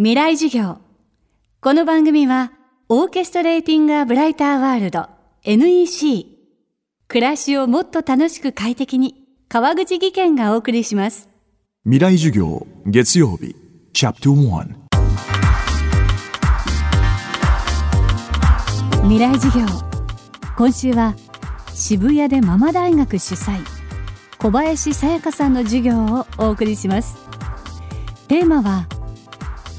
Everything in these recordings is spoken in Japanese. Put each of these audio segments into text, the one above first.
未来授業。この番組はオーケストレーティング・ア・ブライター・ワールド NEC 暮らしをもっと楽しく快適に川口義賢がお送りします。未来授業月曜日チャプター未来授業。今週は渋谷でママ大学主催小林さやかさんの授業をお送りします。テーマは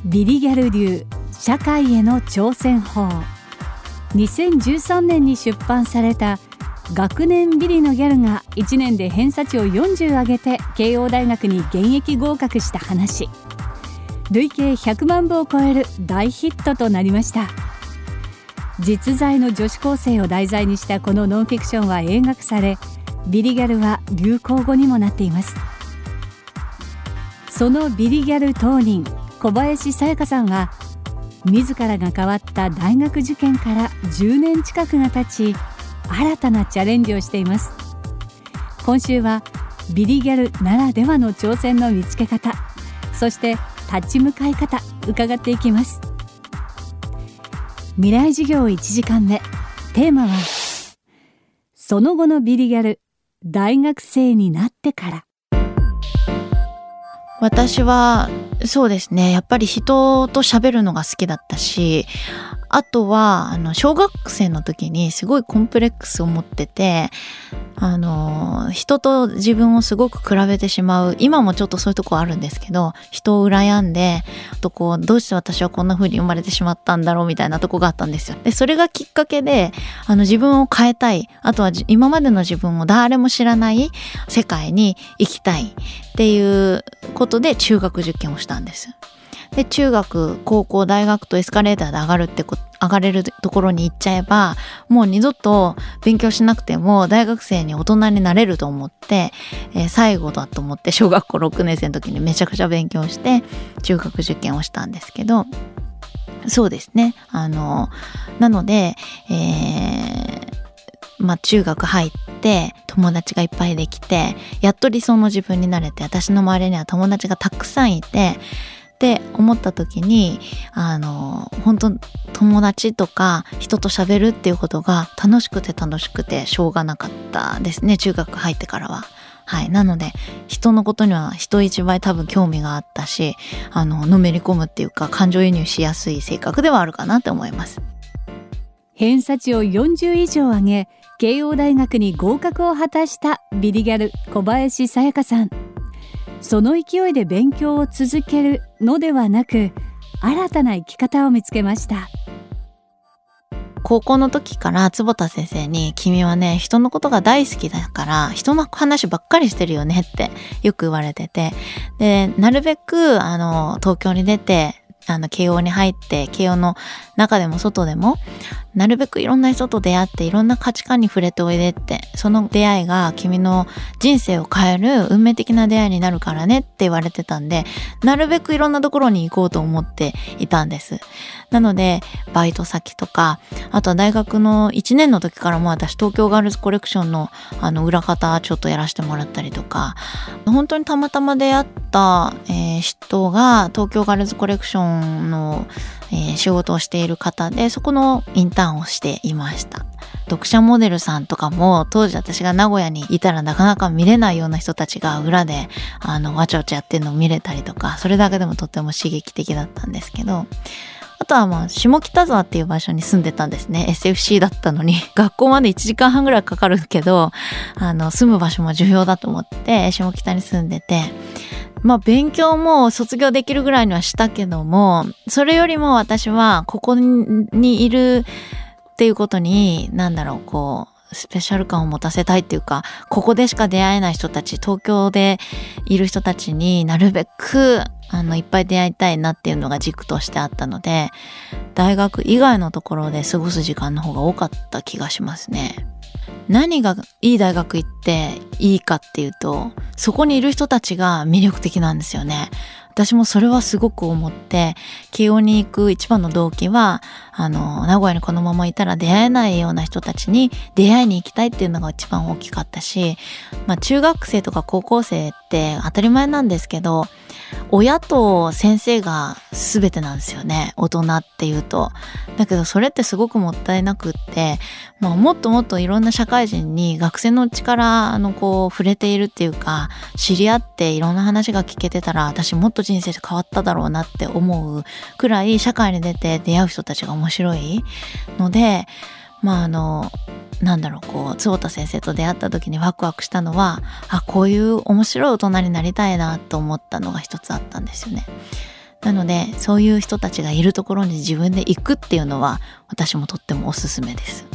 ビリギャル流社会への挑戦法。2013年に出版された学年ビリのギャルが1年で偏差値を40上げて慶応大学に現役合格した話。累計100万部を超える大ヒットとなりました。実在の女子高生を題材にしたこのノンフィクションは映画化されビリギャルは流行語にもなっています。そのビリギャル当人小林さやかさんは自らが変わった大学受験から10年近くが経ち新たなチャレンジをしています。今週はビリギャルならではの挑戦の見つけ方そして立ち向かい方伺っていきます。未来授業1時間目テーマはその後のビリギャル大学生になってから。私はそうですね。やっぱり人と喋るのが好きだったしあとはあの小学生の時にすごいコンプレックスを持っててあの人と自分をすごく比べてしまう今もちょっとそういうとこあるんですけど人を羨んであとこうどうして私はこんな風に生まれてしまったんだろうみたいなとこがあったんですよ。でそれがきっかけであの自分を変えたいあとは今までの自分を誰も知らない世界に行きたいっていうことで中学受験をしたんです。で中学高校大学とエスカレーターで上がるってこ上がれるところに行っちゃえばもう二度と勉強しなくても大学生に大人になれると思って、えー、最後だと思って小学校6年生の時にめちゃくちゃ勉強して中学受験をしたんですけどそうですね。あのなので、えーまあ、中学入って友達がいっぱいできてやっと理想の自分になれて私の周りには友達がたくさんいてって思った時にあの本当友達とか人と喋るっていうことが楽しくて楽しくてしょうがなかったですね中学入ってからは。はい。なので、人のことには人一倍多分興味があったし、あの、のめり込むっていうか、感情移入しやすい性格ではあるかなって思います。偏差値を40以上上げ、慶応大学に合格を果たしたビリギャル小林さやかさん。その勢いで勉強を続けるのではなく新たな生き方を見つけました。高校の時から坪田先生に「君はね人のことが大好きだから人の話ばっかりしてるよね」ってよく言われてて。でなるべくあの東京に出てあの慶応に入って慶応の中でも外でもなるべくいろんな人と出会っていろんな価値観に触れておいでってその出会いが君の人生を変える運命的な出会いになるからねって言われてたんでなるべくいろんなところに行こうと思っていたんです。なのでバイト先とかあとは大学の1年の時からも私東京ガールズコレクションのあの裏方ちょっとやらせてもらったりとか本当にたまたま出会った、えー、人が東京ガールズコレクションのえー、仕事をしている方でそこのインターンをしていました。読者モデルさんとかも当時私が名古屋にいたらなかなか見れないような人たちが裏であのわちゃわちゃやってるのを見れたりとかそれだけでもとっても刺激的だったんですけど。あとはまあ下北沢っていう場所に住んでたんですね。SFC だったのに。学校まで1時間半ぐらいかかるけどあの住む場所も重要だと思って下北に住んでて。まあ勉強も卒業できるぐらいにはしたけども、それよりも私はここにいるっていうことに、なんだろう、こう、スペシャル感を持たせたいっていうか、ここでしか出会えない人たち、東京でいる人たちになるべく、あの、いっぱい出会いたいなっていうのが軸としてあったので、大学以外のところで過ごす時間の方が多かった気がしますね。何がいい大学行っていいかっていうとそこにいる人たちが魅力的なんですよね。私もそれはすごく思って慶応に行く一番の動機はあの名古屋にこのままいたら出会えないような人たちに出会いに行きたいっていうのが一番大きかったし、まあ、中学生とか高校生って当たり前なんですけど親と先生が全てなんですよね大人っていうと。だけどそれってすごくもったいなくって、まあ、もっともっといろんな社会人に学生のうちからあのこう触れているっていうか知り合っていろんな話が聞けてたら私もっと人生変わっただろうなって思うくらい社会に出て出会う人たちが面面白いのでまああのなんだろうこう坪田先生と出会った時にワクワクしたのはあこういう面白い大人になりたいなと思ったのが一つあったんですよね。なのでそういう人たちがいるところに自分で行くっていうのは私もとってもおすすめです。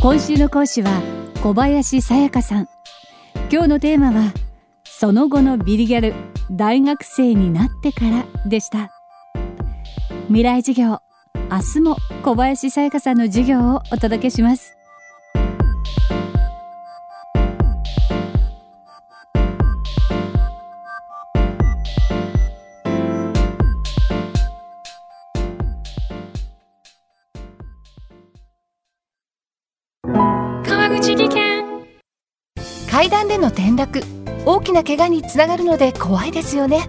今週の講師は小林さやかさん。今日のテーマはその後のビリギャル大学生になってからでした。未来授業。明日も小林さやかさんの授業をお届けします。川口技研。階段での転落。大きな怪我につながるので怖いですよね